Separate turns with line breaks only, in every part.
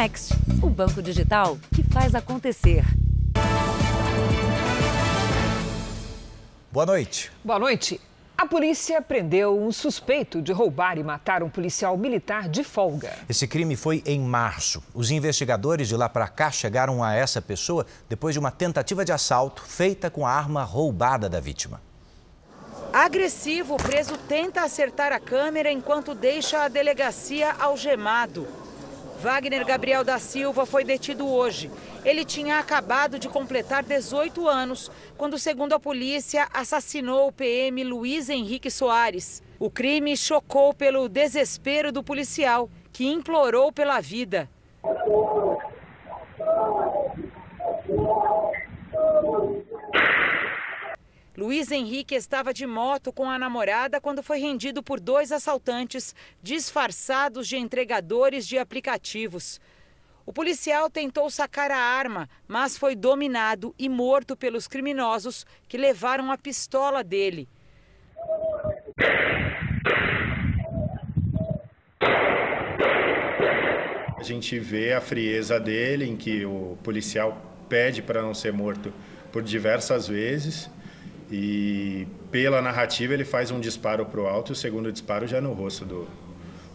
Next, o banco digital que faz acontecer.
Boa noite.
Boa noite. A polícia prendeu um suspeito de roubar e matar um policial militar de folga.
Esse crime foi em março. Os investigadores de lá para cá chegaram a essa pessoa depois de uma tentativa de assalto feita com a arma roubada da vítima.
Agressivo, o preso tenta acertar a câmera enquanto deixa a delegacia algemado. Wagner Gabriel da Silva foi detido hoje. Ele tinha acabado de completar 18 anos quando, segundo a polícia, assassinou o PM Luiz Henrique Soares. O crime chocou pelo desespero do policial, que implorou pela vida. Luiz Henrique estava de moto com a namorada quando foi rendido por dois assaltantes disfarçados de entregadores de aplicativos. O policial tentou sacar a arma, mas foi dominado e morto pelos criminosos que levaram a pistola dele.
A gente vê a frieza dele, em que o policial pede para não ser morto por diversas vezes e pela narrativa ele faz um disparo para o alto e o segundo disparo já no rosto do,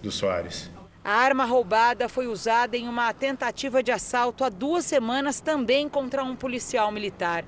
do Soares.
A arma roubada foi usada em uma tentativa de assalto há duas semanas também contra um policial militar.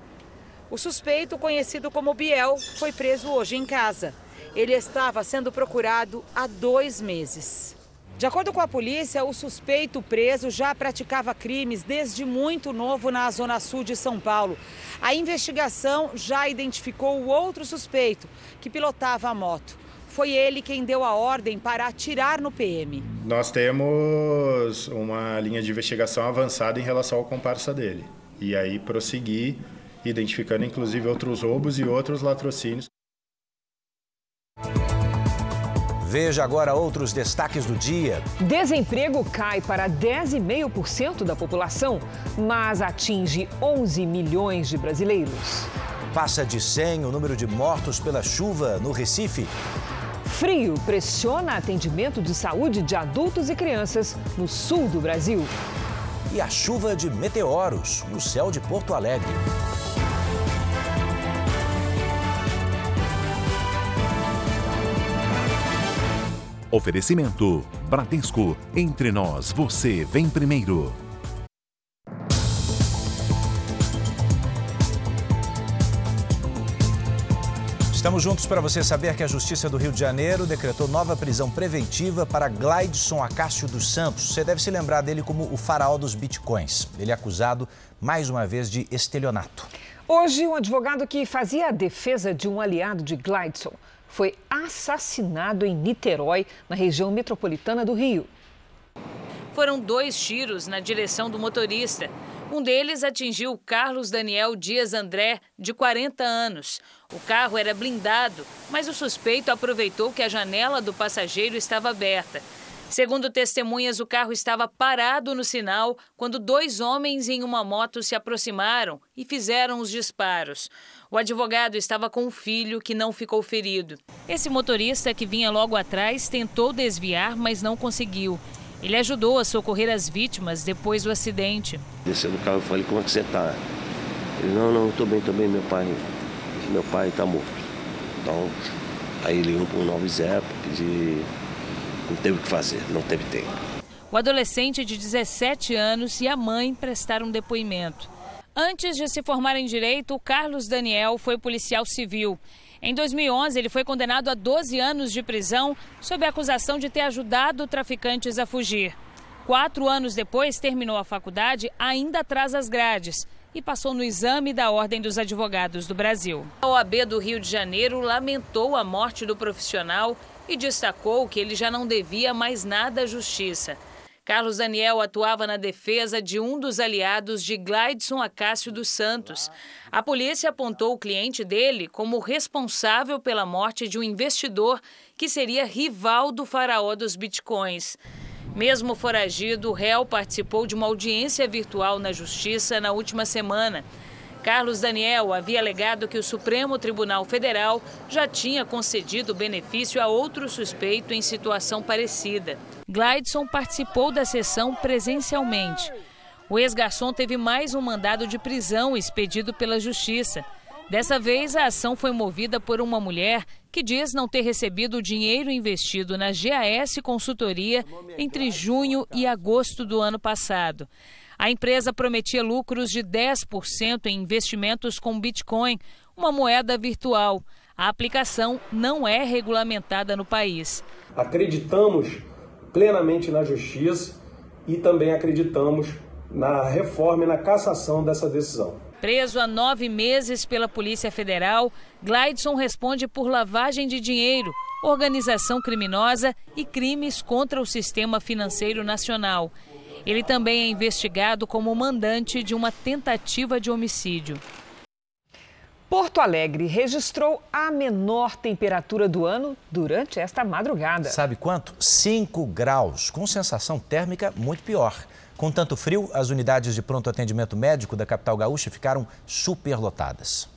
O suspeito, conhecido como Biel, foi preso hoje em casa. Ele estava sendo procurado há dois meses. De acordo com a polícia, o suspeito preso já praticava crimes desde muito novo na zona sul de São Paulo. A investigação já identificou o outro suspeito, que pilotava a moto. Foi ele quem deu a ordem para atirar no PM.
Nós temos uma linha de investigação avançada em relação ao comparsa dele. E aí prosseguir, identificando inclusive outros roubos e outros latrocínios.
Veja agora outros destaques do dia.
Desemprego cai para 10,5% da população, mas atinge 11 milhões de brasileiros.
Passa de 100 o número de mortos pela chuva no Recife.
Frio pressiona atendimento de saúde de adultos e crianças no sul do Brasil.
E a chuva de meteoros no céu de Porto Alegre.
Oferecimento: Bradesco. Entre nós, você vem primeiro.
Estamos juntos para você saber que a Justiça do Rio de Janeiro decretou nova prisão preventiva para Glaidson Acácio dos Santos. Você deve se lembrar dele como o faraó dos bitcoins. Ele é acusado, mais uma vez, de estelionato.
Hoje, um advogado que fazia a defesa de um aliado de Glaidson foi assassinado em Niterói, na região metropolitana do Rio.
Foram dois tiros na direção do motorista. Um deles atingiu Carlos Daniel Dias André, de 40 anos. O carro era blindado, mas o suspeito aproveitou que a janela do passageiro estava aberta. Segundo testemunhas, o carro estava parado no sinal quando dois homens em uma moto se aproximaram e fizeram os disparos. O advogado estava com um filho que não ficou ferido. Esse motorista que vinha logo atrás tentou desviar, mas não conseguiu. Ele ajudou a socorrer as vítimas depois do acidente.
Desceu do carro e falei, como é que você está? Ele, não, não, estou bem, estou bem, meu pai. Meu pai está morto. Então, aí ele ligou para o 90, pedir não teve o que fazer, não teve tempo.
O adolescente de 17 anos e a mãe prestaram depoimento. Antes de se formar em direito, Carlos Daniel foi policial civil. Em 2011, ele foi condenado a 12 anos de prisão sob a acusação de ter ajudado traficantes a fugir. Quatro anos depois, terminou a faculdade ainda atrás das grades e passou no exame da Ordem dos Advogados do Brasil. A OAB do Rio de Janeiro lamentou a morte do profissional e destacou que ele já não devia mais nada à justiça. Carlos Daniel atuava na defesa de um dos aliados de Glideson Acácio dos Santos. A polícia apontou o cliente dele como responsável pela morte de um investidor que seria rival do faraó dos bitcoins. Mesmo foragido, o réu participou de uma audiência virtual na justiça na última semana. Carlos Daniel havia alegado que o Supremo Tribunal Federal já tinha concedido benefício a outro suspeito em situação parecida. Glideson participou da sessão presencialmente. O ex-garçom teve mais um mandado de prisão expedido pela Justiça. Dessa vez, a ação foi movida por uma mulher que diz não ter recebido o dinheiro investido na GAS Consultoria entre junho e agosto do ano passado. A empresa prometia lucros de 10% em investimentos com Bitcoin, uma moeda virtual. A aplicação não é regulamentada no país.
Acreditamos plenamente na justiça e também acreditamos na reforma e na cassação dessa decisão.
Preso há nove meses pela Polícia Federal, Glideson responde por lavagem de dinheiro, organização criminosa e crimes contra o sistema financeiro nacional. Ele também é investigado como mandante de uma tentativa de homicídio.
Porto Alegre registrou a menor temperatura do ano durante esta madrugada.
Sabe quanto? 5 graus, com sensação térmica muito pior. Com tanto frio, as unidades de pronto atendimento médico da capital gaúcha ficaram superlotadas.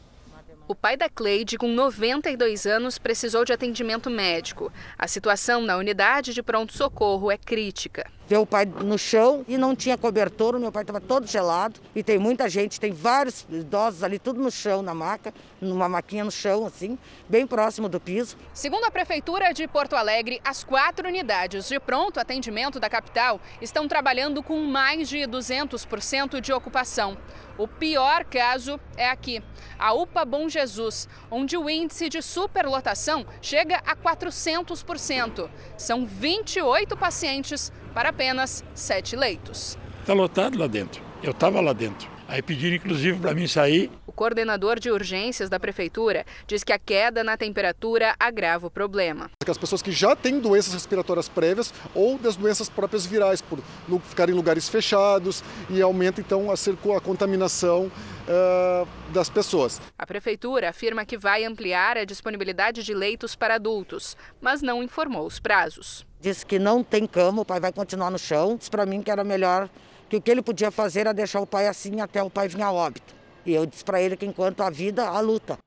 O pai da Cleide, com 92 anos, precisou de atendimento médico. A situação na unidade de pronto-socorro é crítica
o pai no chão e não tinha cobertor, o meu pai estava todo gelado e tem muita gente, tem vários idosos ali, tudo no chão, na maca, numa maquinha no chão, assim, bem próximo do piso.
Segundo a Prefeitura de Porto Alegre, as quatro unidades de pronto atendimento da capital estão trabalhando com mais de 200% de ocupação. O pior caso é aqui, a UPA Bom Jesus, onde o índice de superlotação chega a 400%. São 28 pacientes para apenas sete leitos.
Está lotado lá dentro. Eu estava lá dentro. Aí pediram inclusive para mim sair.
O coordenador de urgências da prefeitura diz que a queda na temperatura agrava o problema.
As pessoas que já têm doenças respiratórias prévias ou das doenças próprias virais, por ficarem em lugares fechados e aumenta então a, a contaminação uh, das pessoas.
A prefeitura afirma que vai ampliar a disponibilidade de leitos para adultos, mas não informou os prazos.
Disse que não tem cama, o pai vai continuar no chão. Disse para mim que era melhor, que o que ele podia fazer era deixar o pai assim até o pai vir a óbito. E eu disse para ele que enquanto a vida, a luta.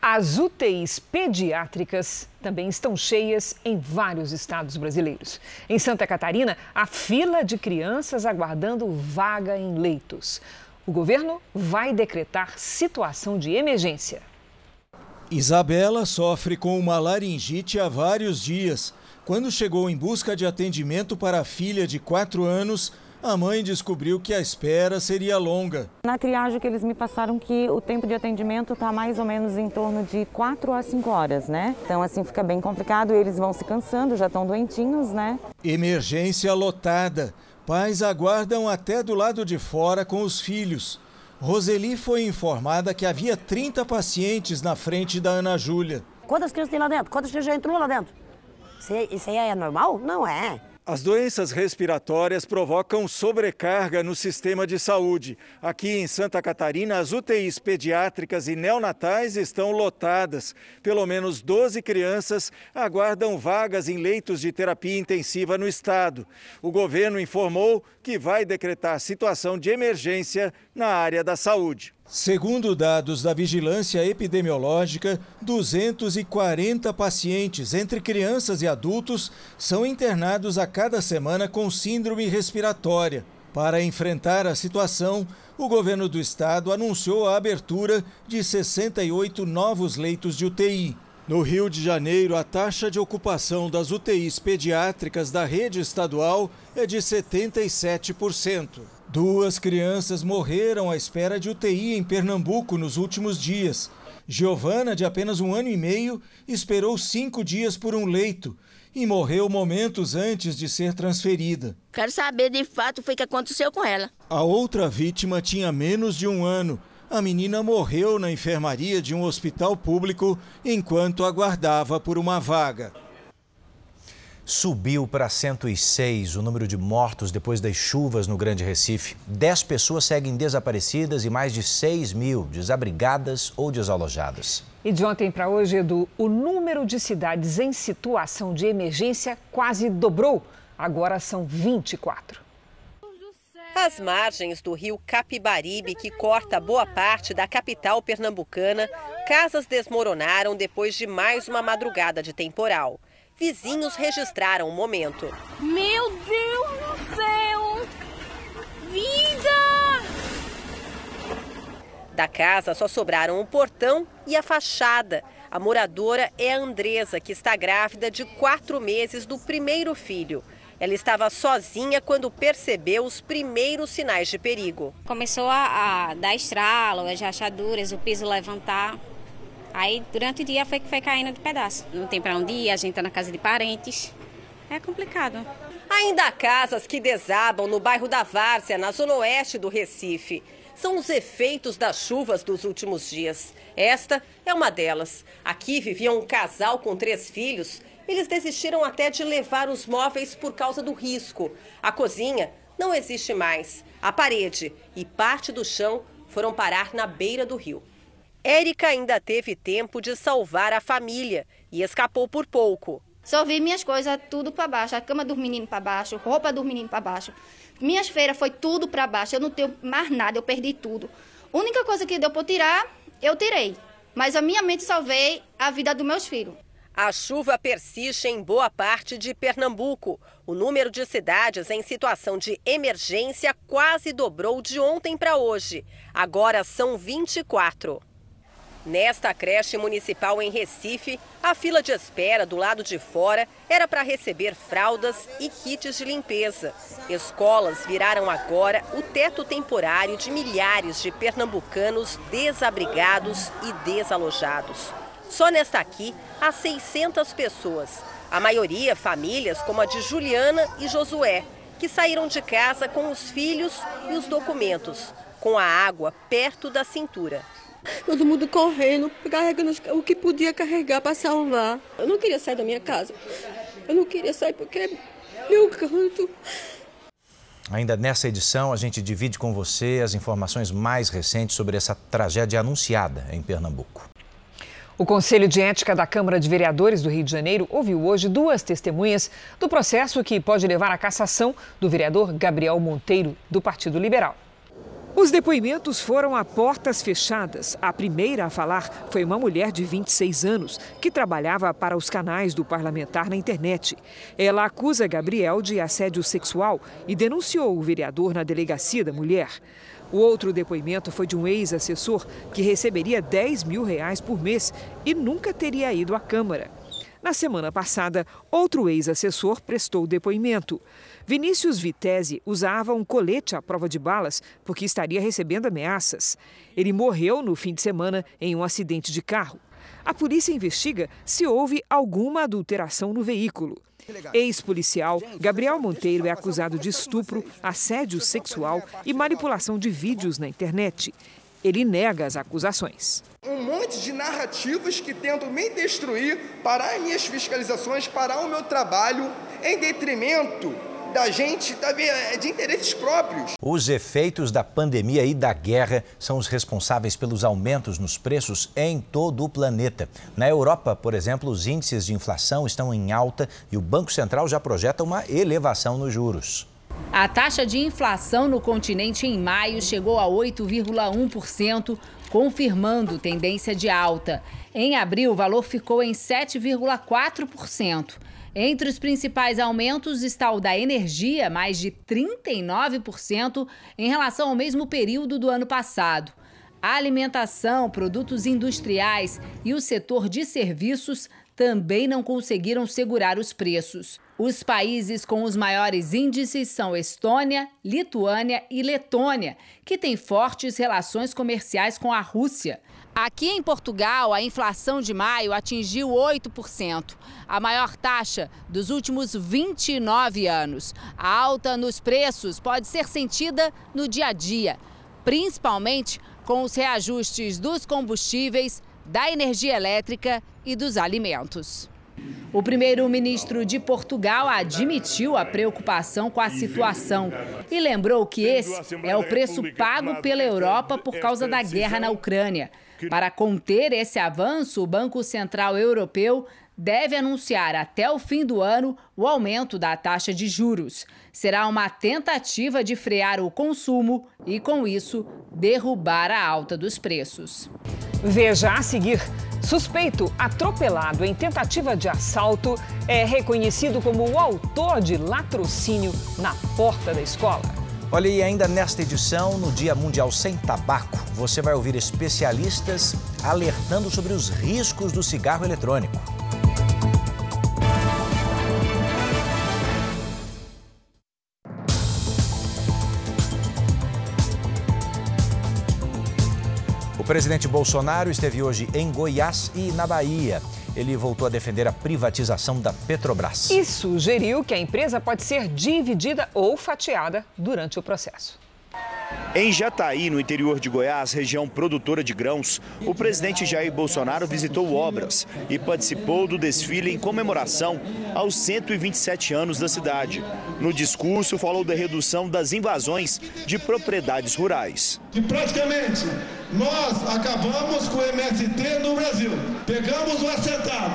As UTIs pediátricas também estão cheias em vários estados brasileiros. Em Santa Catarina, a fila de crianças aguardando vaga em leitos o governo vai decretar situação de emergência.
Isabela sofre com uma laringite há vários dias. Quando chegou em busca de atendimento para a filha de 4 anos, a mãe descobriu que a espera seria longa.
Na triagem que eles me passaram que o tempo de atendimento está mais ou menos em torno de 4 a 5 horas, né? Então assim fica bem complicado, eles vão se cansando, já estão doentinhos, né?
Emergência lotada. Pais aguardam até do lado de fora com os filhos. Roseli foi informada que havia 30 pacientes na frente da Ana Júlia.
Quantas crianças tem lá dentro? Quantas crianças já entrou lá dentro? Isso aí é normal? Não é.
As doenças respiratórias provocam sobrecarga no sistema de saúde. Aqui em Santa Catarina, as UTIs pediátricas e neonatais estão lotadas. Pelo menos 12 crianças aguardam vagas em leitos de terapia intensiva no estado. O governo informou que vai decretar situação de emergência na área da saúde. Segundo dados da Vigilância Epidemiológica, 240 pacientes, entre crianças e adultos, são internados a cada semana com síndrome respiratória. Para enfrentar a situação, o governo do estado anunciou a abertura de 68 novos leitos de UTI. No Rio de Janeiro, a taxa de ocupação das UTIs pediátricas da rede estadual é de 77%. Duas crianças morreram à espera de UTI em Pernambuco nos últimos dias. Giovana, de apenas um ano e meio, esperou cinco dias por um leito e morreu momentos antes de ser transferida.
Quero saber de fato o que aconteceu com ela.
A outra vítima tinha menos de um ano. A menina morreu na enfermaria de um hospital público enquanto aguardava por uma vaga
subiu para 106 o número de mortos depois das chuvas no Grande Recife. Dez pessoas seguem desaparecidas e mais de 6 mil desabrigadas ou desalojadas.
E de ontem para hoje, Edu, o número de cidades em situação de emergência quase dobrou. Agora são 24.
Às margens do rio Capibaribe, que corta boa parte da capital pernambucana, casas desmoronaram depois de mais uma madrugada de temporal. Vizinhos registraram o momento.
Meu Deus do céu! Vida!
Da casa só sobraram o portão e a fachada. A moradora é a Andresa, que está grávida de quatro meses do primeiro filho. Ela estava sozinha quando percebeu os primeiros sinais de perigo.
Começou a, a dar estralo, as rachaduras, o piso levantar. Aí durante o dia foi que foi caindo de pedaço. Não tem para onde ir, a gente está na casa de parentes. É complicado.
Ainda há casas que desabam no bairro da Várzea, na zona oeste do Recife. São os efeitos das chuvas dos últimos dias. Esta é uma delas. Aqui vivia um casal com três filhos eles desistiram até de levar os móveis por causa do risco. A cozinha não existe mais. A parede e parte do chão foram parar na beira do rio. Érica ainda teve tempo de salvar a família e escapou por pouco.
Só vi minhas coisas tudo para baixo, a cama dos meninos para baixo, roupa dos meninos para baixo. Minhas feiras foi tudo para baixo, eu não tenho mais nada, eu perdi tudo. A única coisa que deu para tirar, eu tirei. Mas a minha mente salvei a vida dos meus filhos.
A chuva persiste em boa parte de Pernambuco. O número de cidades em situação de emergência quase dobrou de ontem para hoje. Agora são 24. Nesta creche municipal em Recife, a fila de espera do lado de fora era para receber fraldas e kits de limpeza. Escolas viraram agora o teto temporário de milhares de pernambucanos desabrigados e desalojados. Só nesta aqui há 600 pessoas. A maioria famílias como a de Juliana e Josué, que saíram de casa com os filhos e os documentos, com a água perto da cintura.
Todo mundo correndo, carregando o que podia carregar para salvar. Eu não queria sair da minha casa. Eu não queria sair porque é meu canto.
Ainda nessa edição, a gente divide com você as informações mais recentes sobre essa tragédia anunciada em Pernambuco.
O Conselho de Ética da Câmara de Vereadores do Rio de Janeiro ouviu hoje duas testemunhas do processo que pode levar à cassação do vereador Gabriel Monteiro, do Partido Liberal. Os depoimentos foram a portas fechadas. A primeira a falar foi uma mulher de 26 anos, que trabalhava para os canais do parlamentar na internet. Ela acusa Gabriel de assédio sexual e denunciou o vereador na delegacia da mulher. O outro depoimento foi de um ex-assessor que receberia 10 mil reais por mês e nunca teria ido à Câmara. Na semana passada, outro ex-assessor prestou depoimento. Vinícius Vitese usava um colete à prova de balas porque estaria recebendo ameaças. Ele morreu no fim de semana em um acidente de carro. A polícia investiga se houve alguma adulteração no veículo. Ex-policial, Gabriel Monteiro é acusado de estupro, assédio sexual e manipulação de vídeos na internet. Ele nega as acusações.
Um monte de narrativas que tentam me destruir, parar minhas fiscalizações, parar o meu trabalho, em detrimento da gente de interesses próprios.
Os efeitos da pandemia e da guerra são os responsáveis pelos aumentos nos preços em todo o planeta. Na Europa, por exemplo, os índices de inflação estão em alta e o Banco Central já projeta uma elevação nos juros.
A taxa de inflação no continente em maio chegou a 8,1%, confirmando tendência de alta. Em abril, o valor ficou em 7,4%. Entre os principais aumentos está o da energia, mais de 39% em relação ao mesmo período do ano passado. A alimentação, produtos industriais e o setor de serviços também não conseguiram segurar os preços. Os países com os maiores índices são Estônia, Lituânia e Letônia, que têm fortes relações comerciais com a Rússia. Aqui em Portugal, a inflação de maio atingiu 8%, a maior taxa dos últimos 29 anos. A alta nos preços pode ser sentida no dia a dia, principalmente com os reajustes dos combustíveis, da energia elétrica e dos alimentos. O primeiro-ministro de Portugal admitiu a preocupação com a situação e lembrou que esse é o preço pago pela Europa por causa da guerra na Ucrânia. Para conter esse avanço, o Banco Central Europeu deve anunciar até o fim do ano o aumento da taxa de juros. Será uma tentativa de frear o consumo e, com isso, derrubar a alta dos preços.
Veja a seguir. Suspeito atropelado em tentativa de assalto é reconhecido como o autor de latrocínio na porta da escola.
Olha, e ainda nesta edição, no Dia Mundial Sem Tabaco, você vai ouvir especialistas alertando sobre os riscos do cigarro eletrônico. Presidente Bolsonaro esteve hoje em Goiás e na Bahia. Ele voltou a defender a privatização da Petrobras.
E sugeriu que a empresa pode ser dividida ou fatiada durante o processo.
Em Jataí, no interior de Goiás, região produtora de grãos, o presidente Jair Bolsonaro visitou obras e participou do desfile em comemoração aos 127 anos da cidade. No discurso, falou da redução das invasões de propriedades rurais.
E praticamente nós acabamos com o MST no Brasil. Pegamos o assentado,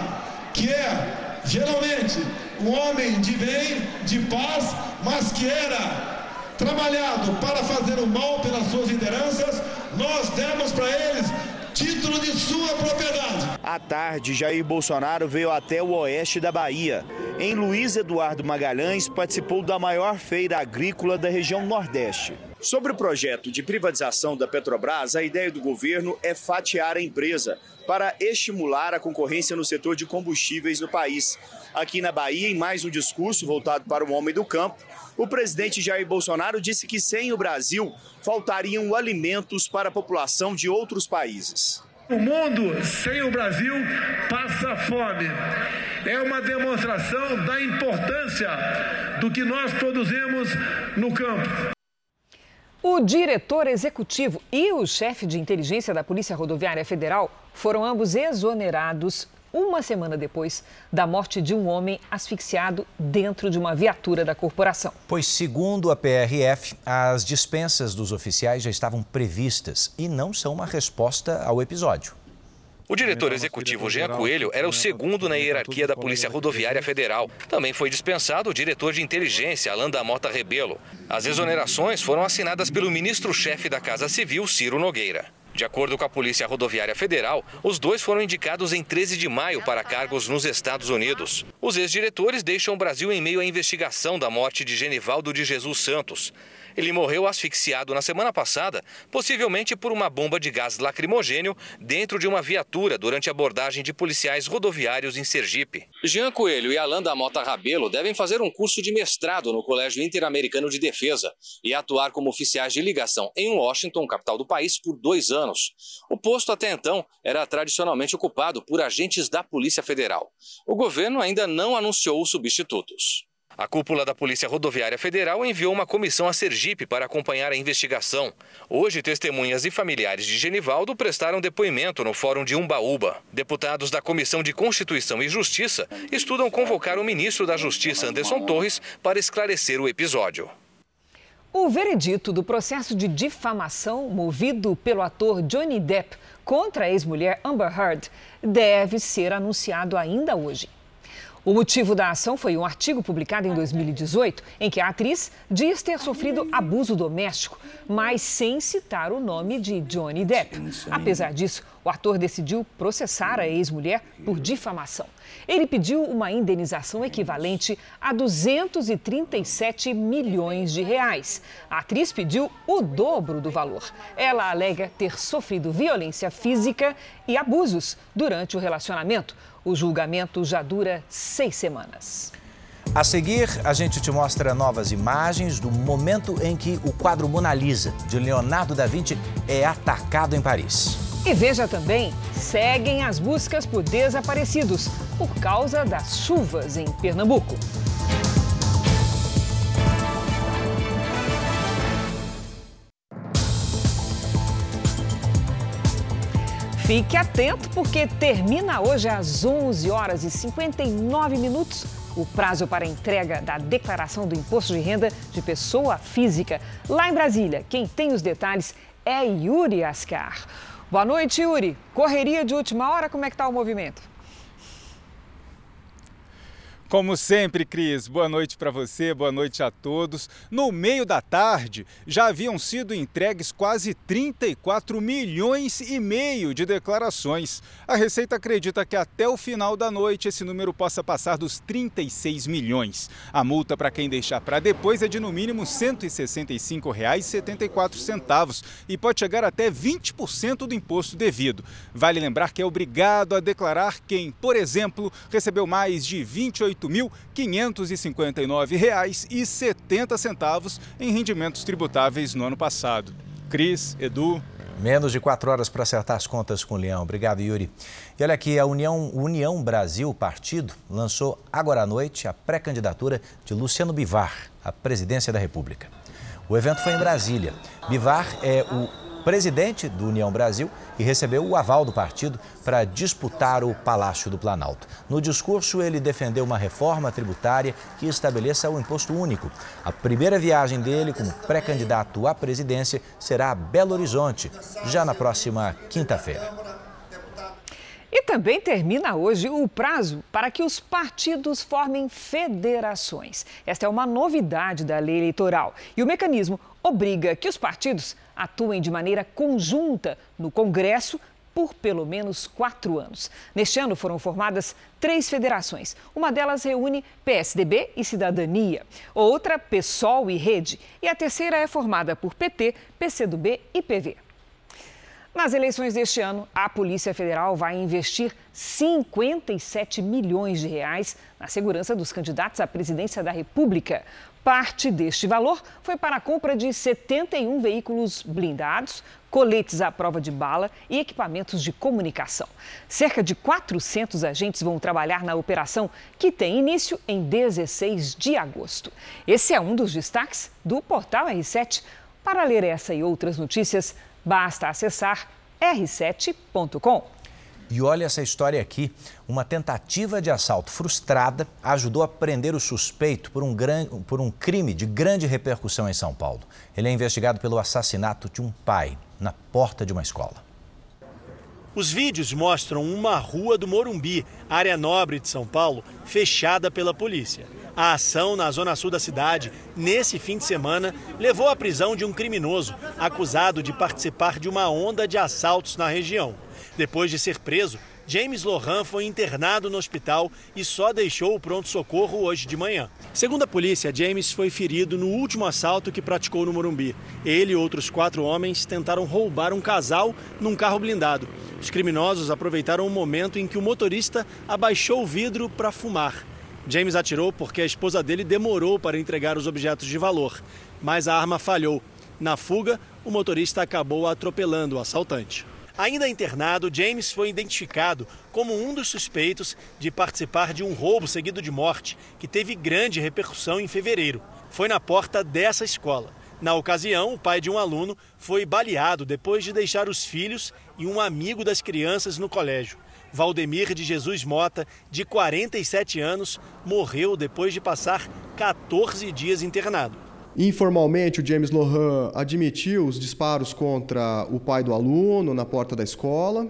que é geralmente um homem de bem, de paz, mas que era trabalhado para fazer o mal pelas suas lideranças, nós demos para eles título de sua propriedade.
À tarde, Jair Bolsonaro veio até o oeste da Bahia. Em Luiz Eduardo Magalhães, participou da maior feira agrícola da região Nordeste. Sobre o projeto de privatização da Petrobras, a ideia do governo é fatiar a empresa para estimular a concorrência no setor de combustíveis no país. Aqui na Bahia, em mais um discurso voltado para o homem do campo, o presidente Jair Bolsonaro disse que sem o Brasil faltariam alimentos para a população de outros países.
O mundo sem o Brasil passa fome. É uma demonstração da importância do que nós produzimos no campo.
O diretor executivo e o chefe de inteligência da Polícia Rodoviária Federal foram ambos exonerados uma semana depois da morte de um homem asfixiado dentro de uma viatura da corporação.
Pois, segundo a PRF, as dispensas dos oficiais já estavam previstas e não são uma resposta ao episódio.
O diretor executivo Jean Coelho era o segundo na hierarquia da Polícia Rodoviária Federal. Também foi dispensado o diretor de inteligência, Alain da Mota Rebelo. As exonerações foram assinadas pelo ministro-chefe da Casa Civil, Ciro Nogueira. De acordo com a Polícia Rodoviária Federal, os dois foram indicados em 13 de maio para cargos nos Estados Unidos. Os ex-diretores deixam o Brasil em meio à investigação da morte de Genivaldo de Jesus Santos. Ele morreu asfixiado na semana passada, possivelmente por uma bomba de gás lacrimogênio dentro de uma viatura durante a abordagem de policiais rodoviários em Sergipe. Jean Coelho e Alain da Mota Rabelo devem fazer um curso de mestrado no Colégio Interamericano de Defesa e atuar como oficiais de ligação em Washington, capital do país, por dois anos. O posto até então era tradicionalmente ocupado por agentes da Polícia Federal. O governo ainda não anunciou os substitutos. A cúpula da Polícia Rodoviária Federal enviou uma comissão a Sergipe para acompanhar a investigação. Hoje, testemunhas e familiares de Genivaldo prestaram depoimento no Fórum de Umbaúba. Deputados da Comissão de Constituição e Justiça estudam convocar o ministro da Justiça, Anderson Torres, para esclarecer o episódio.
O veredito do processo de difamação movido pelo ator Johnny Depp contra a ex-mulher Amber Heard deve ser anunciado ainda hoje. O motivo da ação foi um artigo publicado em 2018 em que a atriz diz ter sofrido abuso doméstico, mas sem citar o nome de Johnny Depp. Apesar disso, o ator decidiu processar a ex-mulher por difamação. Ele pediu uma indenização equivalente a 237 milhões de reais. A atriz pediu o dobro do valor. Ela alega ter sofrido violência física e abusos durante o relacionamento. O julgamento já dura seis semanas.
A seguir, a gente te mostra novas imagens do momento em que o quadro Mona Lisa, de Leonardo da Vinci, é atacado em Paris.
E veja também, seguem as buscas por desaparecidos por causa das chuvas em Pernambuco. Fique atento porque termina hoje às 11 horas e 59 minutos o prazo para entrega da declaração do imposto de renda de pessoa física. Lá em Brasília, quem tem os detalhes é Yuri Ascar. Boa noite, Yuri. Correria de última hora, como é que está o movimento?
Como sempre, Cris, boa noite para você, boa noite a todos. No meio da tarde, já haviam sido entregues quase 34 milhões e meio de declarações. A Receita acredita que até o final da noite esse número possa passar dos 36 milhões. A multa para quem deixar para depois é de no mínimo R$ 165,74 e pode chegar até 20% do imposto devido. Vale lembrar que é obrigado a declarar quem, por exemplo, recebeu mais de 28 R$ 8.559,70 em rendimentos tributáveis no ano passado. Cris, Edu.
Menos de quatro horas para acertar as contas com o Leão. Obrigado, Yuri. E olha aqui, a União, União Brasil Partido lançou agora à noite a pré-candidatura de Luciano Bivar à presidência da República. O evento foi em Brasília. Bivar é o presidente do União Brasil e recebeu o aval do partido para disputar o Palácio do Planalto. No discurso, ele defendeu uma reforma tributária que estabeleça o imposto único. A primeira viagem dele como pré-candidato à presidência será a Belo Horizonte, já na próxima quinta-feira.
E também termina hoje o prazo para que os partidos formem federações. Esta é uma novidade da lei eleitoral. E o mecanismo obriga que os partidos atuem de maneira conjunta no Congresso por pelo menos quatro anos. Neste ano foram formadas três federações. Uma delas reúne PSDB e Cidadania, outra PSOL e Rede, e a terceira é formada por PT, PCdoB e PV. Nas eleições deste ano, a Polícia Federal vai investir 57 milhões de reais na segurança dos candidatos à presidência da República. Parte deste valor foi para a compra de 71 veículos blindados, coletes à prova de bala e equipamentos de comunicação. Cerca de 400 agentes vão trabalhar na operação, que tem início em 16 de agosto. Esse é um dos destaques do portal R7. Para ler essa e outras notícias, Basta acessar r7.com.
E olha essa história aqui. Uma tentativa de assalto frustrada ajudou a prender o suspeito por um, por um crime de grande repercussão em São Paulo. Ele é investigado pelo assassinato de um pai na porta de uma escola.
Os vídeos mostram uma rua do Morumbi, área nobre de São Paulo, fechada pela polícia. A ação na zona sul da cidade, nesse fim de semana, levou à prisão de um criminoso acusado de participar de uma onda de assaltos na região. Depois de ser preso, James Lohan foi internado no hospital e só deixou o pronto-socorro hoje de manhã. Segundo a polícia, James foi ferido no último assalto que praticou no Morumbi. Ele e outros quatro homens tentaram roubar um casal num carro blindado. Os criminosos aproveitaram o momento em que o motorista abaixou o vidro para fumar. James atirou porque a esposa dele demorou para entregar os objetos de valor, mas a arma falhou. Na fuga, o motorista acabou atropelando o assaltante. Ainda internado, James foi identificado como um dos suspeitos de participar de um roubo seguido de morte que teve grande repercussão em fevereiro. Foi na porta dessa escola. Na ocasião, o pai de um aluno foi baleado depois de deixar os filhos e um amigo das crianças no colégio. Valdemir de Jesus Mota, de 47 anos, morreu depois de passar 14 dias internado.
Informalmente, o James Lohan admitiu os disparos contra o pai do aluno na porta da escola.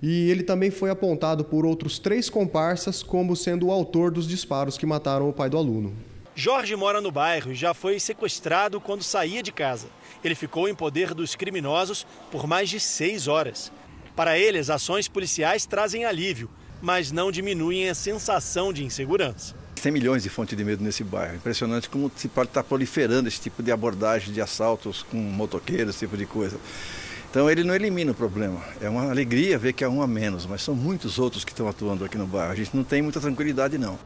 E ele também foi apontado por outros três comparsas como sendo o autor dos disparos que mataram o pai do aluno.
Jorge mora no bairro e já foi sequestrado quando saía de casa. Ele ficou em poder dos criminosos por mais de seis horas. Para ele, as ações policiais trazem alívio, mas não diminuem a sensação de insegurança.
Tem milhões de fontes de medo nesse bairro. Impressionante como se pode estar proliferando esse tipo de abordagem de assaltos com motoqueiros, esse tipo de coisa. Então ele não elimina o problema. É uma alegria ver que é um a menos, mas são muitos outros que estão atuando aqui no bairro. A gente não tem muita tranquilidade, não.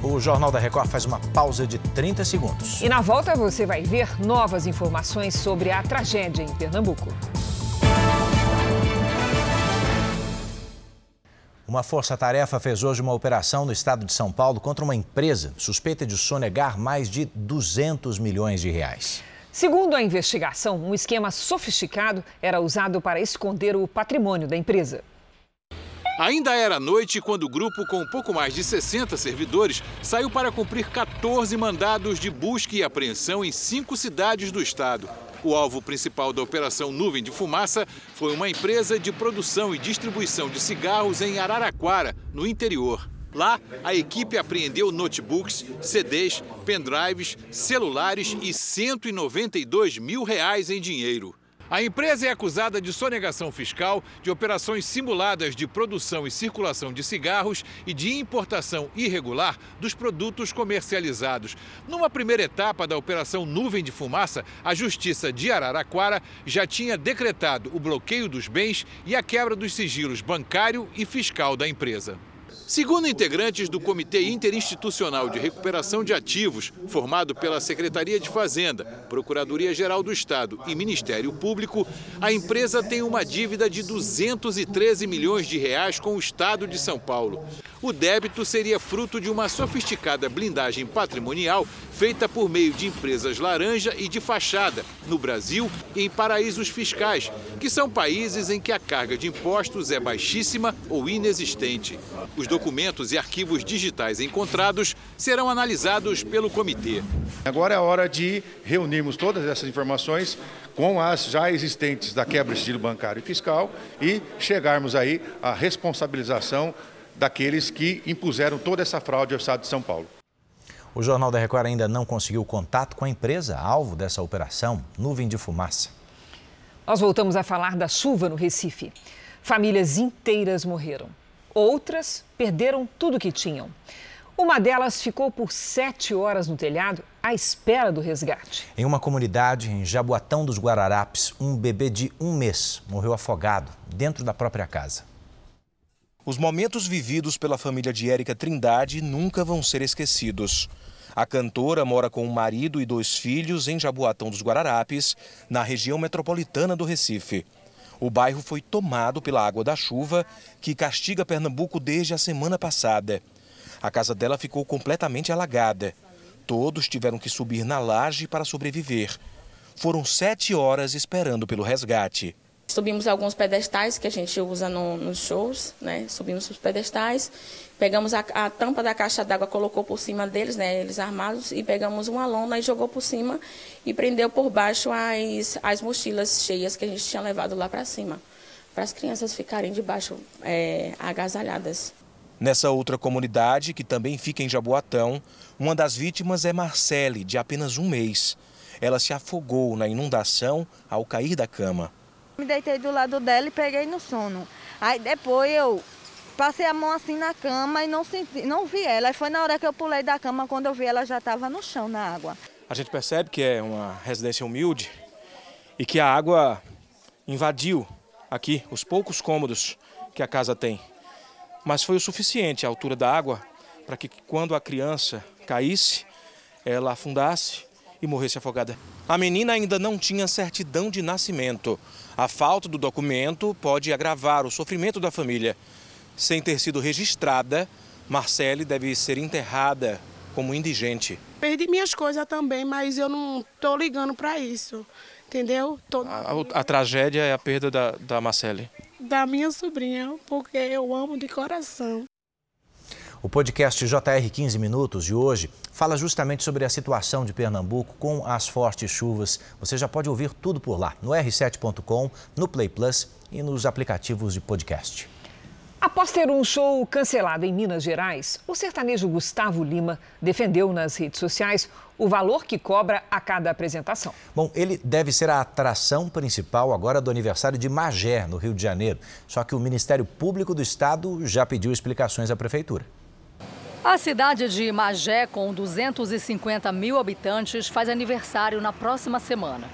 O Jornal da Record faz uma pausa de 30 segundos.
E na volta você vai ver novas informações sobre a tragédia em Pernambuco.
Uma força-tarefa fez hoje uma operação no estado de São Paulo contra uma empresa suspeita de sonegar mais de 200 milhões de reais.
Segundo a investigação, um esquema sofisticado era usado para esconder o patrimônio da empresa.
Ainda era noite quando o grupo, com pouco mais de 60 servidores, saiu para cumprir 14 mandados de busca e apreensão em cinco cidades do estado. O alvo principal da Operação Nuvem de Fumaça foi uma empresa de produção e distribuição de cigarros em Araraquara, no interior. Lá, a equipe apreendeu notebooks, CDs, pendrives, celulares e 192 mil reais em dinheiro. A empresa é acusada de sonegação fiscal, de operações simuladas de produção e circulação de cigarros e de importação irregular dos produtos comercializados. Numa primeira etapa da Operação Nuvem de Fumaça, a Justiça de Araraquara já tinha decretado o bloqueio dos bens e a quebra dos sigilos bancário e fiscal da empresa. Segundo integrantes do Comitê Interinstitucional de Recuperação de Ativos, formado pela Secretaria de Fazenda, Procuradoria-Geral do Estado e Ministério Público, a empresa tem uma dívida de 213 milhões de reais com o Estado de São Paulo. O débito seria fruto de uma sofisticada blindagem patrimonial feita por meio de empresas laranja e de fachada, no Brasil e em paraísos fiscais, que são países em que a carga de impostos é baixíssima ou inexistente. Os documentos e arquivos digitais encontrados serão analisados pelo comitê.
Agora é a hora de reunirmos todas essas informações com as já existentes da quebra de sigilo bancário e fiscal e chegarmos aí à responsabilização daqueles que impuseram toda essa fraude ao Estado de São Paulo.
O Jornal da Record ainda não conseguiu contato com a empresa alvo dessa operação, Nuvem de Fumaça.
Nós voltamos a falar da chuva no Recife. Famílias inteiras morreram. Outras perderam tudo que tinham. Uma delas ficou por sete horas no telhado à espera do resgate.
Em uma comunidade em Jaboatão dos Guararapes, um bebê de um mês morreu afogado dentro da própria casa. Os momentos vividos pela família de Érica Trindade nunca vão ser esquecidos. A cantora mora com um marido e dois filhos em Jaboatão dos Guararapes, na região metropolitana do Recife. O bairro foi tomado pela água da chuva que castiga Pernambuco desde a semana passada. A casa dela ficou completamente alagada. Todos tiveram que subir na laje para sobreviver. Foram sete horas esperando pelo resgate.
Subimos alguns pedestais que a gente usa no, nos shows, né? Subimos os pedestais, pegamos a, a tampa da caixa d'água, colocou por cima deles, né? Eles armados, e pegamos uma lona e jogou por cima e prendeu por baixo as, as mochilas cheias que a gente tinha levado lá para cima, para as crianças ficarem debaixo é, agasalhadas.
Nessa outra comunidade, que também fica em Jaboatão, uma das vítimas é Marcele, de apenas um mês. Ela se afogou na inundação ao cair da cama.
Me deitei do lado dela e peguei no sono. Aí depois eu passei a mão assim na cama e não senti, não vi ela. Aí foi na hora que eu pulei da cama quando eu vi ela já estava no chão na água.
A gente percebe que é uma residência humilde e que a água invadiu aqui os poucos cômodos que a casa tem. Mas foi o suficiente a altura da água para que quando a criança caísse, ela afundasse e morresse afogada. A menina ainda não tinha certidão de nascimento. A falta do documento pode agravar o sofrimento da família. Sem ter sido registrada, Marcele deve ser enterrada como indigente.
Perdi minhas coisas também, mas eu não estou ligando para isso, entendeu? Tô...
A, a, tragédia é a perda da, da Marcele.
Da minha sobrinha, porque eu amo de coração.
O podcast JR 15 Minutos de hoje fala justamente sobre a situação de Pernambuco com as fortes chuvas. Você já pode ouvir tudo por lá, no r7.com, no Play Plus e nos aplicativos de podcast.
Após ter um show cancelado em Minas Gerais, o sertanejo Gustavo Lima defendeu nas redes sociais o valor que cobra a cada apresentação.
Bom, ele deve ser a atração principal agora do aniversário de Magé, no Rio de Janeiro. Só que o Ministério Público do Estado já pediu explicações à Prefeitura.
A cidade de Magé, com 250 mil habitantes, faz aniversário na próxima semana.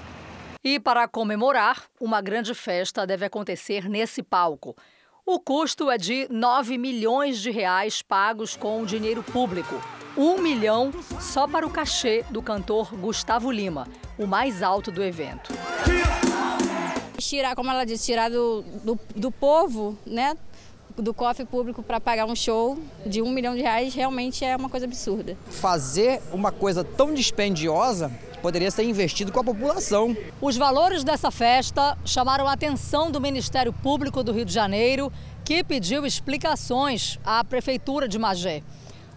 E para comemorar, uma grande festa deve acontecer nesse palco. O custo é de 9 milhões de reais pagos com dinheiro público. Um milhão só para o cachê do cantor Gustavo Lima, o mais alto do evento.
Tirar, como ela disse, tirar do, do, do povo, né? Do cofre público para pagar um show de um milhão de reais realmente é uma coisa absurda.
Fazer uma coisa tão dispendiosa poderia ser investido com a população.
Os valores dessa festa chamaram a atenção do Ministério Público do Rio de Janeiro, que pediu explicações à Prefeitura de Magé.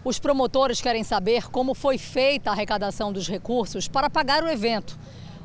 Os promotores querem saber como foi feita a arrecadação dos recursos para pagar o evento.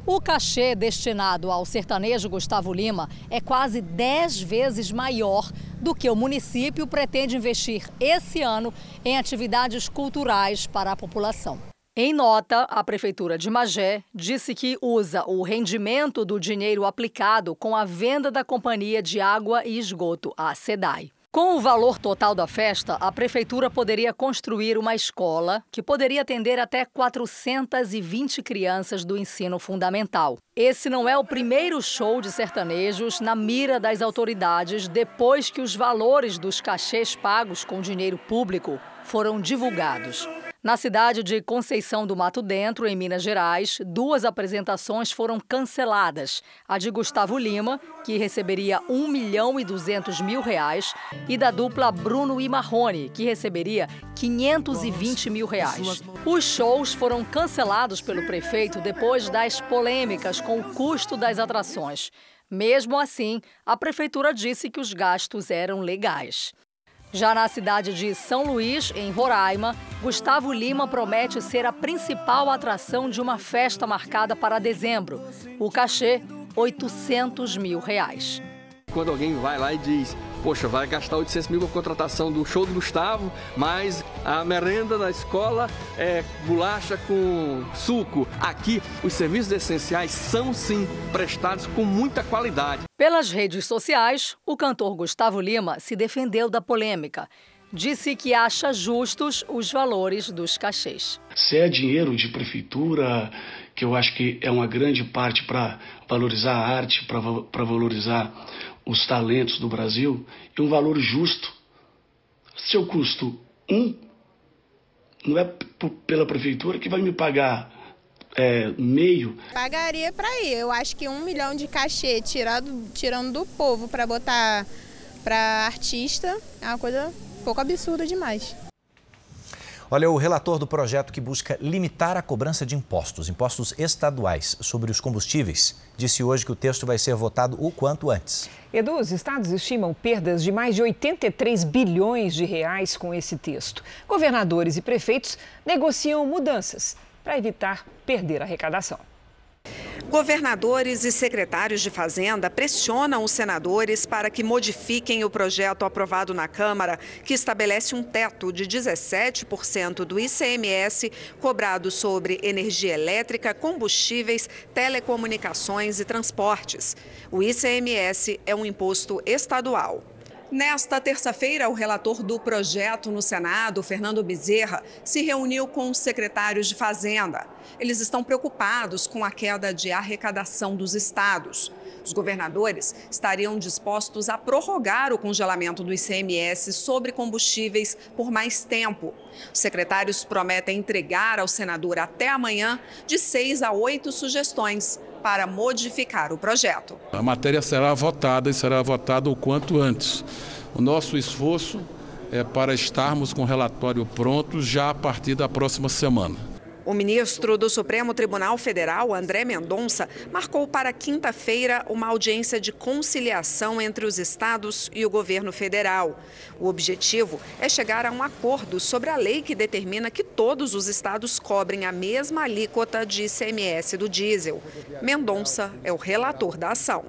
O cachê destinado ao sertanejo Gustavo Lima é quase 10 vezes maior do que o município pretende investir esse ano em atividades culturais para a população. Em nota, a Prefeitura de Magé disse que usa o rendimento do dinheiro aplicado com a venda da Companhia de Água e Esgoto, a SEDAI. Com o valor total da festa, a prefeitura poderia construir uma escola que poderia atender até 420 crianças do ensino fundamental. Esse não é o primeiro show de sertanejos na mira das autoridades depois que os valores dos cachês pagos com dinheiro público foram divulgados. Na cidade de Conceição do Mato Dentro, em Minas Gerais, duas apresentações foram canceladas. A de Gustavo Lima, que receberia 1 milhão e 200 mil reais, e da dupla Bruno e Marrone, que receberia 520 mil reais. Os shows foram cancelados pelo prefeito depois das polêmicas com o custo das atrações. Mesmo assim, a prefeitura disse que os gastos eram legais. Já na cidade de São Luís, em Roraima, Gustavo Lima promete ser a principal atração de uma festa marcada para dezembro. O cachê, 800 mil reais.
Quando alguém vai lá e diz, poxa, vai gastar 800 mil com a contratação do show do Gustavo, mas a merenda da escola é bolacha com suco. Aqui, os serviços essenciais são sim prestados com muita qualidade.
Pelas redes sociais, o cantor Gustavo Lima se defendeu da polêmica. Disse que acha justos os valores dos cachês.
Se é dinheiro de prefeitura, que eu acho que é uma grande parte para valorizar a arte, para valorizar os talentos do Brasil e um valor justo. Se eu custo um, não é pela prefeitura que vai me pagar é, meio.
Pagaria para ir. Eu acho que um milhão de cachê tirado, tirando do povo para botar para artista é uma coisa um pouco absurda demais.
Olha, o relator do projeto que busca limitar a cobrança de impostos, impostos estaduais, sobre os combustíveis, disse hoje que o texto vai ser votado o quanto antes.
Edu, os estados estimam perdas de mais de 83 bilhões de reais com esse texto. Governadores e prefeitos negociam mudanças para evitar perder arrecadação.
Governadores e secretários de Fazenda pressionam os senadores para que modifiquem o projeto aprovado na Câmara, que estabelece um teto de 17% do ICMS cobrado sobre energia elétrica, combustíveis, telecomunicações e transportes. O ICMS é um imposto estadual. Nesta terça-feira, o relator do projeto no Senado, Fernando Bezerra, se reuniu com os secretários de Fazenda. Eles estão preocupados com a queda de arrecadação dos estados. Os governadores estariam dispostos a prorrogar o congelamento do ICMS sobre combustíveis por mais tempo. Os secretários prometem entregar ao senador até amanhã de seis a oito sugestões para modificar o projeto.
A matéria será votada e será votada o quanto antes. O nosso esforço é para estarmos com o relatório pronto já a partir da próxima semana.
O ministro do Supremo Tribunal Federal, André Mendonça, marcou para quinta-feira uma audiência de conciliação entre os estados e o governo federal. O objetivo é chegar a um acordo sobre a lei que determina que todos os estados cobrem a mesma alíquota de ICMS do diesel. Mendonça é o relator da ação.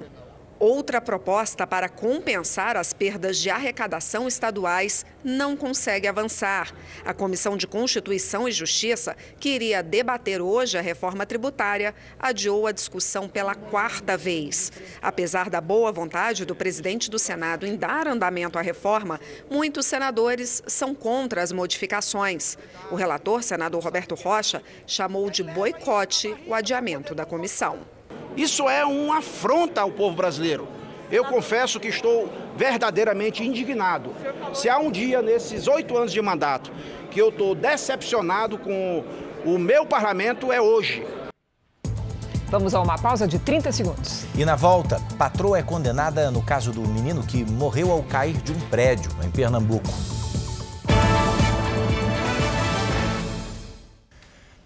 Outra proposta para compensar as perdas de arrecadação estaduais não consegue avançar. A Comissão de Constituição e Justiça, que iria debater hoje a reforma tributária, adiou a discussão pela quarta vez. Apesar da boa vontade do presidente do Senado em dar andamento à reforma, muitos senadores são contra as modificações. O relator, senador Roberto Rocha, chamou de boicote o adiamento da comissão.
Isso é uma afronta ao povo brasileiro. Eu confesso que estou verdadeiramente indignado. Se há um dia nesses oito anos de mandato que eu estou decepcionado com o meu parlamento, é hoje.
Vamos a uma pausa de 30 segundos.
E na volta, patroa é condenada no caso do menino que morreu ao cair de um prédio em Pernambuco.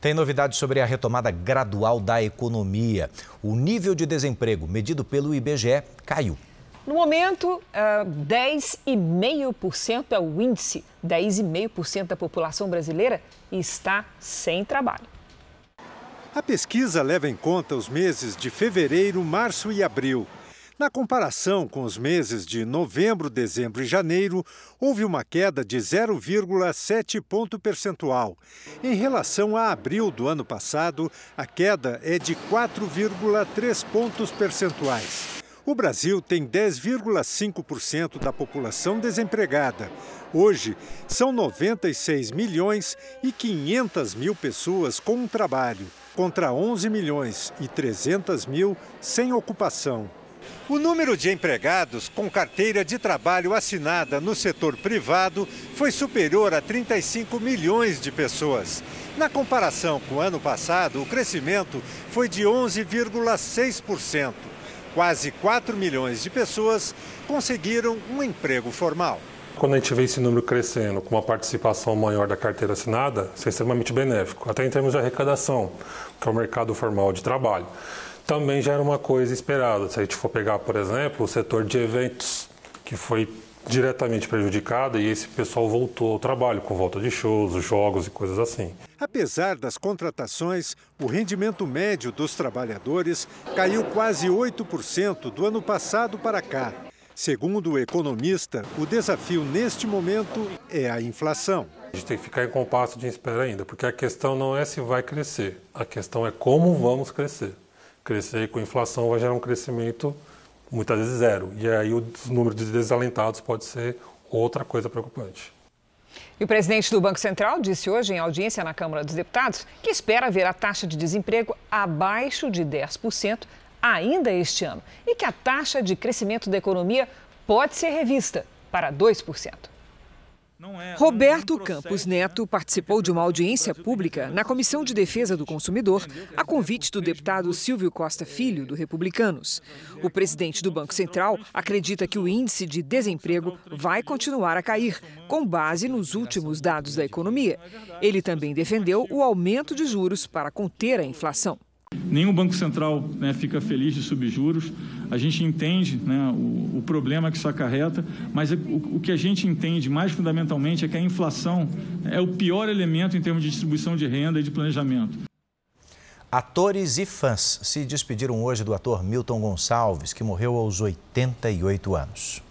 Tem novidades sobre a retomada gradual da economia. O nível de desemprego medido pelo IBGE caiu.
No momento, uh, ah, 10,5% é o índice. 10,5% da população brasileira está sem trabalho.
A pesquisa leva em conta os meses de fevereiro, março e abril.
Na comparação com os meses de novembro, dezembro e janeiro, houve uma queda de 0,7 ponto percentual. Em relação a abril do ano passado, a queda é de 4,3 pontos percentuais. O Brasil tem 10,5% da população desempregada. Hoje, são 96 milhões e 500 mil pessoas com um trabalho, contra 11 milhões e 300 mil sem ocupação. O número de empregados com carteira de trabalho assinada no setor privado foi superior a 35 milhões de pessoas. Na comparação com o ano passado, o crescimento foi de 11,6% quase 4 milhões de pessoas conseguiram um emprego formal.
Quando a gente vê esse número crescendo com uma participação maior da carteira assinada, isso é extremamente benéfico, até em termos de arrecadação, que é o mercado formal de trabalho. Também já era uma coisa esperada. Se a gente for pegar, por exemplo, o setor de eventos, que foi diretamente prejudicada e esse pessoal voltou ao trabalho com volta de shows, jogos e coisas assim.
Apesar das contratações, o rendimento médio dos trabalhadores caiu quase 8% do ano passado para cá. Segundo o economista, o desafio neste momento é a inflação.
A gente tem que ficar em compasso de espera ainda, porque a questão não é se vai crescer, a questão é como vamos crescer. Crescer com inflação vai gerar um crescimento muitas vezes zero. E aí o número de desalentados pode ser outra coisa preocupante.
E o presidente do Banco Central disse hoje, em audiência na Câmara dos Deputados, que espera ver a taxa de desemprego abaixo de 10% ainda este ano e que a taxa de crescimento da economia pode ser revista para 2%.
É, Roberto Campos Neto participou de uma audiência pública na Comissão de Defesa do Consumidor, a convite do deputado Silvio Costa Filho, do Republicanos. O presidente do Banco Central acredita que o índice de desemprego vai continuar a cair, com base nos últimos dados da economia. Ele também defendeu o aumento de juros para conter a inflação.
Nenhum Banco Central né, fica feliz de subjuros. A gente entende né, o, o, problema que isso acarreta, mas o, o, que a gente entende mais fundamentalmente é que a inflação é o pior elemento em termos de distribuição de renda e de planejamento.
Atores e fãs se despediram hoje do ator Milton Gonçalves, que morreu aos 88 anos.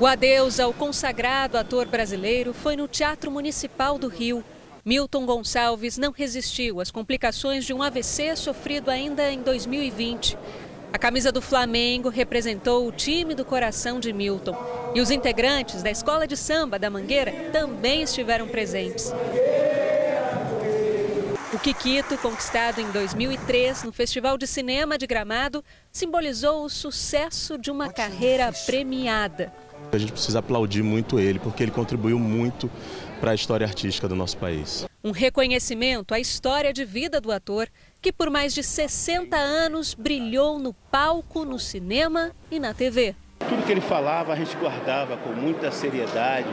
O adeus ao consagrado ator brasileiro foi no Teatro Municipal do Rio. Milton Gonçalves não resistiu às complicações de um AVC sofrido ainda em 2020. A camisa do Flamengo representou o time do coração de Milton. E os integrantes da Escola de Samba da Mangueira também estiveram presentes. O Kikito, conquistado em 2003 no Festival de Cinema de Gramado, simbolizou o sucesso de uma carreira premiada.
A gente precisa aplaudir muito ele, porque ele contribuiu muito para a história artística do nosso país.
Um reconhecimento à história de vida do ator, que por mais de 60 anos brilhou no palco, no cinema e na TV.
Tudo que ele falava a gente guardava com muita seriedade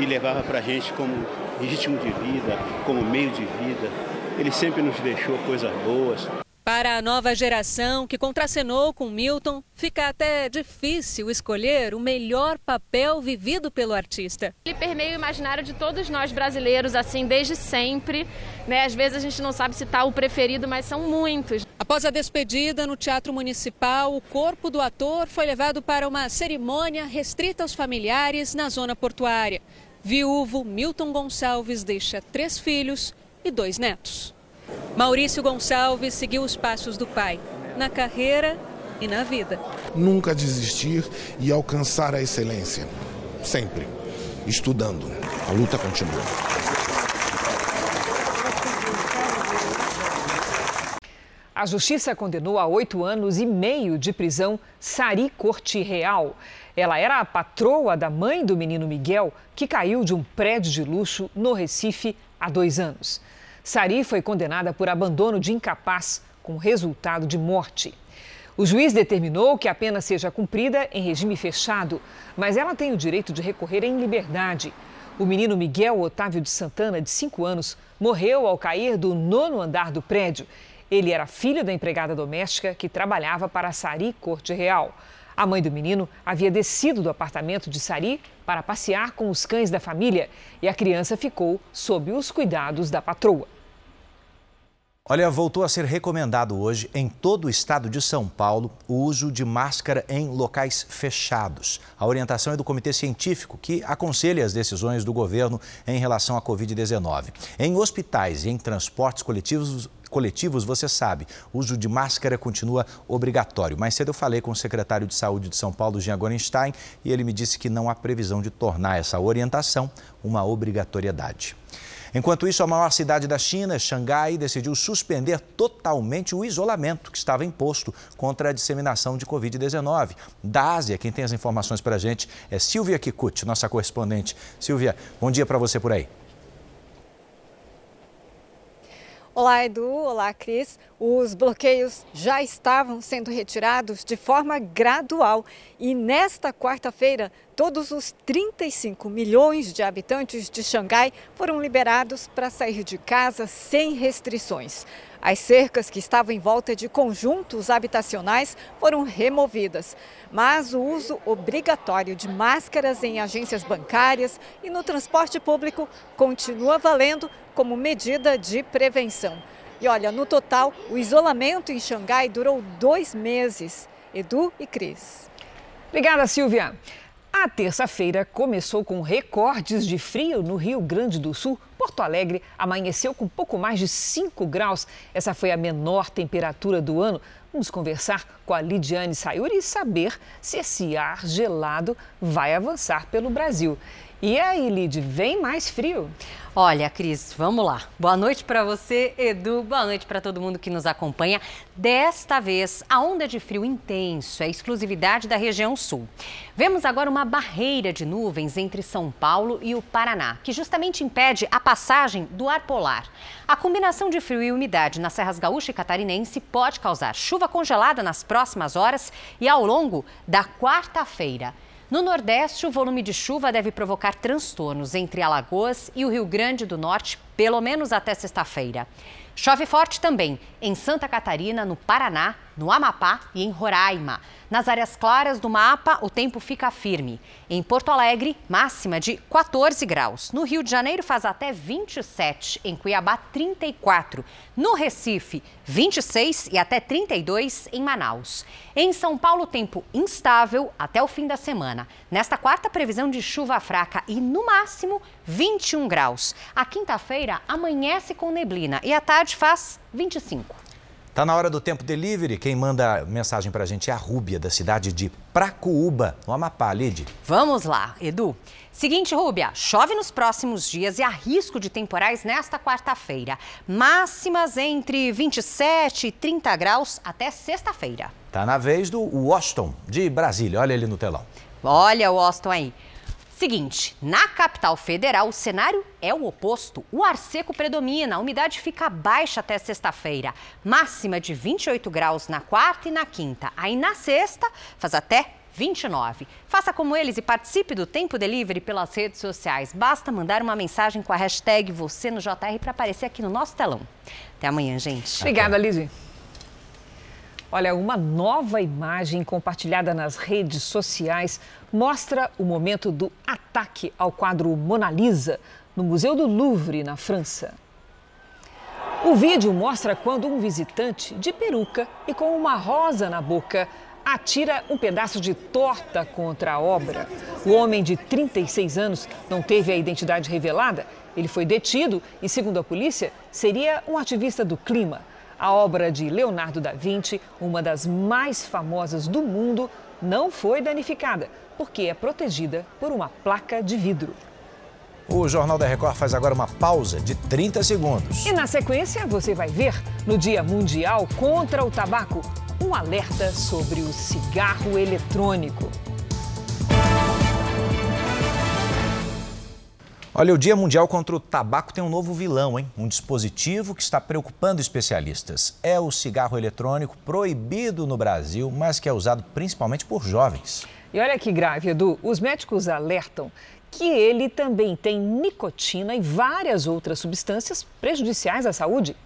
e levava para a gente como ritmo de vida, como meio de vida. Ele sempre nos deixou coisas boas.
Para a nova geração que contracenou com Milton, fica até difícil escolher o melhor papel vivido pelo artista.
Ele permeia o imaginário de todos nós brasileiros, assim, desde sempre. Né? Às vezes a gente não sabe se está o preferido, mas são muitos.
Após a despedida no Teatro Municipal, o corpo do ator foi levado para uma cerimônia restrita aos familiares na zona portuária. Viúvo, Milton Gonçalves deixa três filhos e dois netos. Maurício Gonçalves seguiu os passos do pai, na carreira e na vida.
Nunca desistir e alcançar a excelência. Sempre. Estudando. A luta continua.
A justiça condenou a oito anos e meio de prisão Sari Corte Real. Ela era a patroa da mãe do menino Miguel, que caiu de um prédio de luxo no Recife há dois anos. Sari foi condenada por abandono de incapaz, com resultado de morte. O juiz determinou que a pena seja cumprida em regime fechado, mas ela tem o direito de recorrer em liberdade. O menino Miguel Otávio de Santana, de 5 anos, morreu ao cair do nono andar do prédio. Ele era filho da empregada doméstica que trabalhava para Sari Corte Real. A mãe do menino havia descido do apartamento de Sari para passear com os cães da família e a criança ficou sob os cuidados da patroa.
Olha, voltou a ser recomendado hoje em todo o estado de São Paulo o uso de máscara em locais fechados. A orientação é do Comitê Científico, que aconselha as decisões do governo em relação à Covid-19. Em hospitais e em transportes coletivos, coletivos, você sabe, o uso de máscara continua obrigatório. Mais cedo eu falei com o secretário de Saúde de São Paulo, Jean Gorenstein, e ele me disse que não há previsão de tornar essa orientação uma obrigatoriedade. Enquanto isso, a maior cidade da China, Xangai, decidiu suspender totalmente o isolamento que estava imposto contra a disseminação de Covid-19. Da Ásia, quem tem as informações para a gente é Silvia Kikuchi, nossa correspondente. Silvia, bom dia para você por aí.
Olá, Edu. Olá, Cris. Os bloqueios já estavam sendo retirados de forma gradual e nesta quarta-feira, todos os 35 milhões de habitantes de Xangai foram liberados para sair de casa sem restrições. As cercas que estavam em volta de conjuntos habitacionais foram removidas, mas o uso obrigatório de máscaras em agências bancárias e no transporte público continua valendo como medida de prevenção. E olha, no total, o isolamento em Xangai durou dois meses. Edu e Cris.
Obrigada, Silvia. A terça-feira começou com recordes de frio no Rio Grande do Sul. Porto Alegre amanheceu com pouco mais de 5 graus. Essa foi a menor temperatura do ano. Vamos conversar com a Lidiane Sayuri e saber se esse ar gelado vai avançar pelo Brasil. E aí, Lid, vem mais frio?
Olha, Cris, vamos lá. Boa noite para você, Edu. Boa noite para todo mundo que nos acompanha. Desta vez, a onda de frio intenso é exclusividade da região sul. Vemos agora uma barreira de nuvens entre São Paulo e o Paraná, que justamente impede a passagem do ar polar. A combinação de frio e umidade nas serras gaúcha e catarinense pode causar chuva congelada nas próximas horas e ao longo da quarta-feira. No Nordeste, o volume de chuva deve provocar transtornos entre Alagoas e o Rio Grande do Norte, pelo menos até sexta-feira. Chove forte também em Santa Catarina, no Paraná, no Amapá e em Roraima. Nas áreas claras do mapa, o tempo fica firme. Em Porto Alegre, máxima de 14 graus. No Rio de Janeiro, faz até 27. Em Cuiabá, 34. No Recife, 26 e até 32 em Manaus. Em São Paulo, tempo instável até o fim da semana. Nesta quarta, previsão de chuva fraca e, no máximo, 21 graus. A quinta-feira amanhece com neblina e à tarde faz 25.
Tá na hora do tempo delivery. Quem manda mensagem para a gente é a Rúbia, da cidade de Pracuúba, no Amapá. Lid.
Vamos lá, Edu. Seguinte, Rúbia, chove nos próximos dias e há risco de temporais nesta quarta-feira. Máximas entre 27 e 30 graus até sexta-feira.
Tá na vez do Washington, de Brasília. Olha ele no telão.
Olha o Washington aí. Seguinte, na capital federal, o cenário é o oposto. O ar seco predomina, a umidade fica baixa até sexta-feira. Máxima de 28 graus na quarta e na quinta. Aí na sexta, faz até 29. Faça como eles e participe do Tempo Delivery pelas redes sociais. Basta mandar uma mensagem com a hashtag você no JR para aparecer aqui no nosso telão. Até amanhã, gente.
Obrigada, Lizy. Olha, uma nova imagem compartilhada nas redes sociais mostra o momento do ataque ao quadro Mona Lisa no Museu do Louvre, na França. O vídeo mostra quando um visitante de peruca e com uma rosa na boca atira um pedaço de torta contra a obra. O homem de 36 anos não teve a identidade revelada. Ele foi detido e, segundo a polícia, seria um ativista do clima. A obra de Leonardo da Vinci, uma das mais famosas do mundo, não foi danificada, porque é protegida por uma placa de vidro.
O Jornal da Record faz agora uma pausa de 30 segundos.
E na sequência, você vai ver, no Dia Mundial contra o Tabaco, um alerta sobre o cigarro eletrônico.
Olha, o Dia Mundial contra o Tabaco tem um novo vilão, hein? Um dispositivo que está preocupando especialistas. É o cigarro eletrônico proibido no Brasil, mas que é usado principalmente por jovens.
E olha que grave, Edu. Os médicos alertam que ele também tem nicotina e várias outras substâncias prejudiciais à saúde.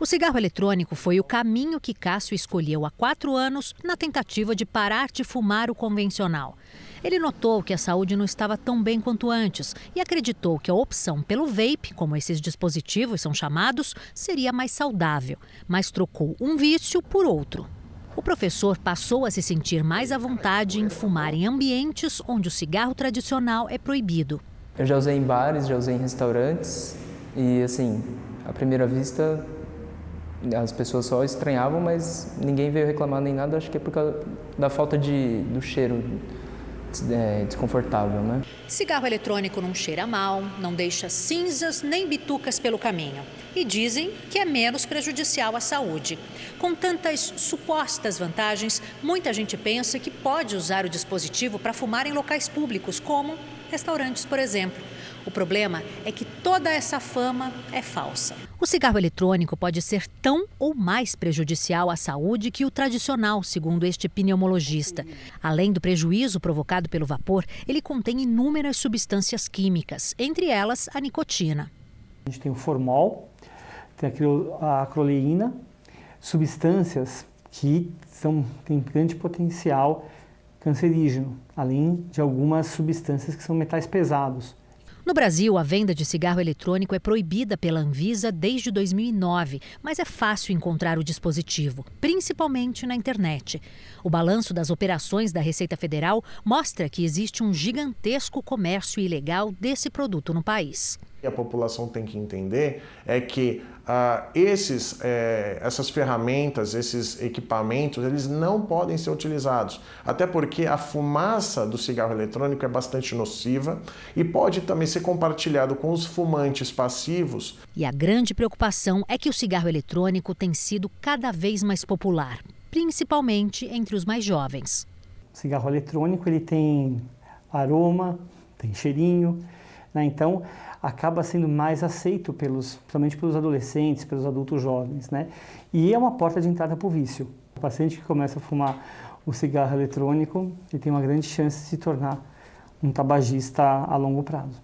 O cigarro eletrônico foi o caminho que Cássio escolheu há quatro anos na tentativa de parar de fumar o convencional. Ele notou que a saúde não estava tão bem quanto antes e acreditou que a opção pelo vape, como esses dispositivos são chamados, seria mais saudável, mas trocou um vício por outro. O professor passou a se sentir mais à vontade em fumar em ambientes onde o cigarro tradicional é proibido.
Eu já usei em bares, já usei em restaurantes e, assim, à primeira vista as pessoas só estranhavam, mas ninguém veio reclamar nem nada. Acho que é por causa da falta de, do cheiro é, desconfortável, né?
Cigarro eletrônico não cheira mal, não deixa cinzas nem bitucas pelo caminho. E dizem que é menos prejudicial à saúde. Com tantas supostas vantagens, muita gente pensa que pode usar o dispositivo para fumar em locais públicos, como restaurantes, por exemplo. O problema é que toda essa fama é falsa. O cigarro eletrônico pode ser tão ou mais prejudicial à saúde que o tradicional, segundo este pneumologista. Além do prejuízo provocado pelo vapor, ele contém inúmeras substâncias químicas, entre elas a nicotina.
A gente tem o formol, tem a acroleína, substâncias que são, têm grande potencial cancerígeno, além de algumas substâncias que são metais pesados.
No Brasil, a venda de cigarro eletrônico é proibida pela Anvisa desde 2009, mas é fácil encontrar o dispositivo, principalmente na internet. O balanço das operações da Receita Federal mostra que existe um gigantesco comércio ilegal desse produto no país
que a população tem que entender é que uh, esses, é, essas ferramentas, esses equipamentos, eles não podem ser utilizados. Até porque a fumaça do cigarro eletrônico é bastante nociva e pode também ser compartilhado com os fumantes passivos.
E a grande preocupação é que o cigarro eletrônico tem sido cada vez mais popular, principalmente entre os mais jovens.
O cigarro eletrônico ele tem aroma, tem cheirinho, né? então acaba sendo mais aceito pelos, principalmente pelos adolescentes, pelos adultos jovens, né? E é uma porta de entrada para o vício. O paciente que começa a fumar o cigarro eletrônico, ele tem uma grande chance de se tornar um tabagista a longo prazo.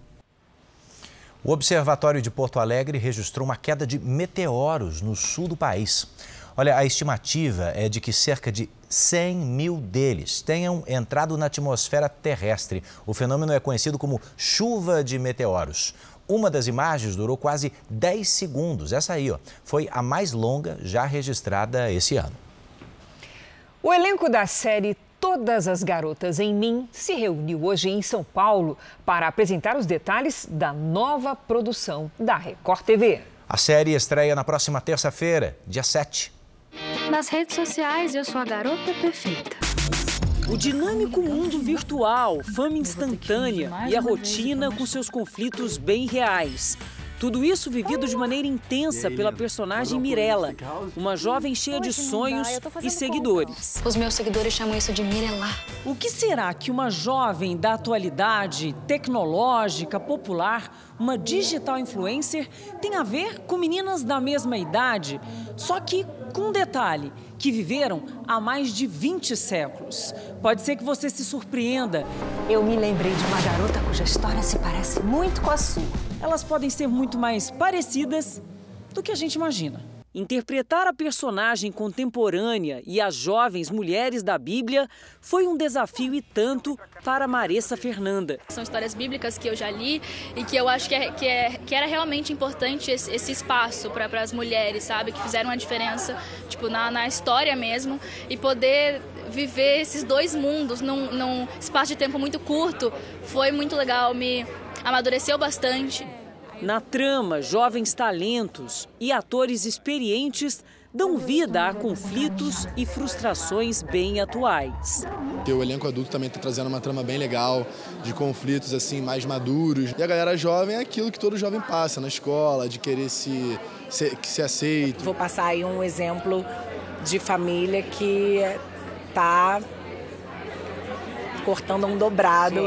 O Observatório de Porto Alegre registrou uma queda de meteoros no sul do país. Olha, a estimativa é de que cerca de 100 mil deles tenham entrado na atmosfera terrestre. O fenômeno é conhecido como chuva de meteoros. Uma das imagens durou quase 10 segundos. Essa aí ó, foi a mais longa já registrada esse ano.
O elenco da série Todas as Garotas em Mim se reuniu hoje em São Paulo para apresentar os detalhes da nova produção da Record TV.
A série estreia na próxima terça-feira, dia 7.
Nas redes sociais, eu sou a garota perfeita.
O dinâmico mundo virtual, fama instantânea e a rotina com seus conflitos bem reais. Tudo isso vivido de maneira intensa pela personagem Mirella, uma jovem cheia de sonhos e seguidores.
Os meus seguidores chamam isso de Mirella.
O que será que uma jovem da atualidade, tecnológica, popular, uma digital influencer, tem a ver com meninas da mesma idade? Só que com um detalhe, que viveram há mais de 20 séculos. Pode ser que você se surpreenda.
Eu me lembrei de uma garota cuja história se parece muito com a sua.
Elas podem ser muito mais parecidas do que a gente imagina. Interpretar a personagem contemporânea e as jovens mulheres da Bíblia foi um desafio e tanto para Maressa Fernanda.
São histórias bíblicas que eu já li e que eu acho que, é, que, é, que era realmente importante esse, esse espaço para as mulheres, sabe? Que fizeram uma diferença tipo, na, na história mesmo e poder viver esses dois mundos num, num espaço de tempo muito curto foi muito legal, me amadureceu bastante.
Na trama, jovens talentos e atores experientes dão vida a conflitos e frustrações bem atuais.
O elenco adulto também está trazendo uma trama bem legal, de conflitos assim mais maduros. E a galera jovem é aquilo que todo jovem passa na escola, de querer se, se, que se aceito.
Vou passar aí um exemplo de família que está cortando um dobrado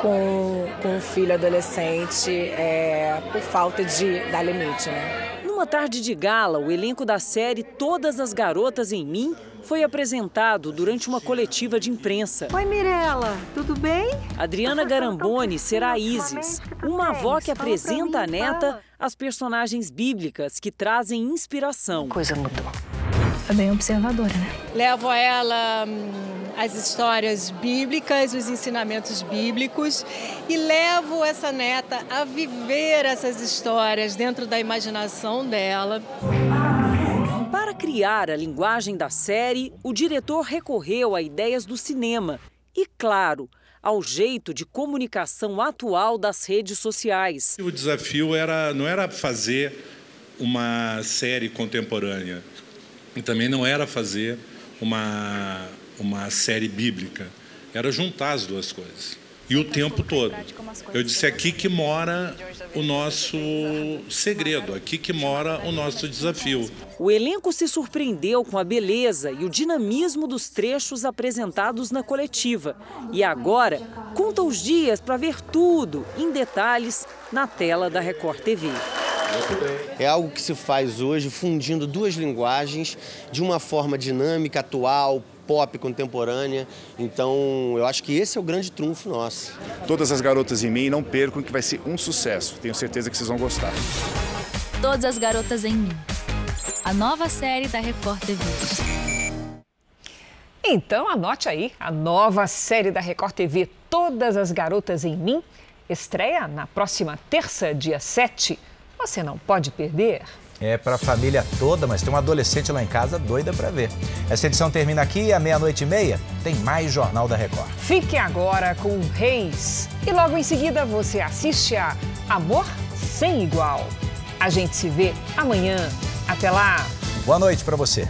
com, com um filho adolescente é, por falta de dar limite, né?
Numa tarde de gala, o elenco da série Todas as Garotas em Mim foi apresentado durante uma coletiva de imprensa.
Oi, Mirella, tudo bem?
Adriana Garamboni será a Isis, uma avó que apresenta a neta as personagens bíblicas que trazem inspiração.
Coisa mudou.
É bem observadora, né?
Levo a ela hum, as histórias bíblicas, os ensinamentos bíblicos e levo essa neta a viver essas histórias dentro da imaginação dela.
Para criar a linguagem da série, o diretor recorreu a ideias do cinema e, claro, ao jeito de comunicação atual das redes sociais.
O desafio era não era fazer uma série contemporânea e também não era fazer uma uma série bíblica, era juntar as duas coisas. E o tempo todo. Eu disse aqui que mora o nosso segredo, aqui que mora o nosso desafio.
O elenco se surpreendeu com a beleza e o dinamismo dos trechos apresentados na coletiva. E agora conta os dias para ver tudo em detalhes na tela da Record TV.
É algo que se faz hoje fundindo duas linguagens de uma forma dinâmica, atual, pop contemporânea. Então, eu acho que esse é o grande trunfo nosso.
Todas as garotas em mim, não percam que vai ser um sucesso. Tenho certeza que vocês vão gostar.
Todas as garotas em mim. A nova série da Record TV.
Então anote aí, a nova série da Record TV Todas as Garotas em Mim estreia na próxima terça, dia 7. Você não pode perder.
É para a família toda, mas tem uma adolescente lá em casa doida para ver. Essa edição termina aqui à meia-noite e meia. Tem mais Jornal da Record.
Fique agora com Reis. E logo em seguida você assiste a Amor Sem Igual. A gente se vê amanhã. Até lá.
Boa noite para você.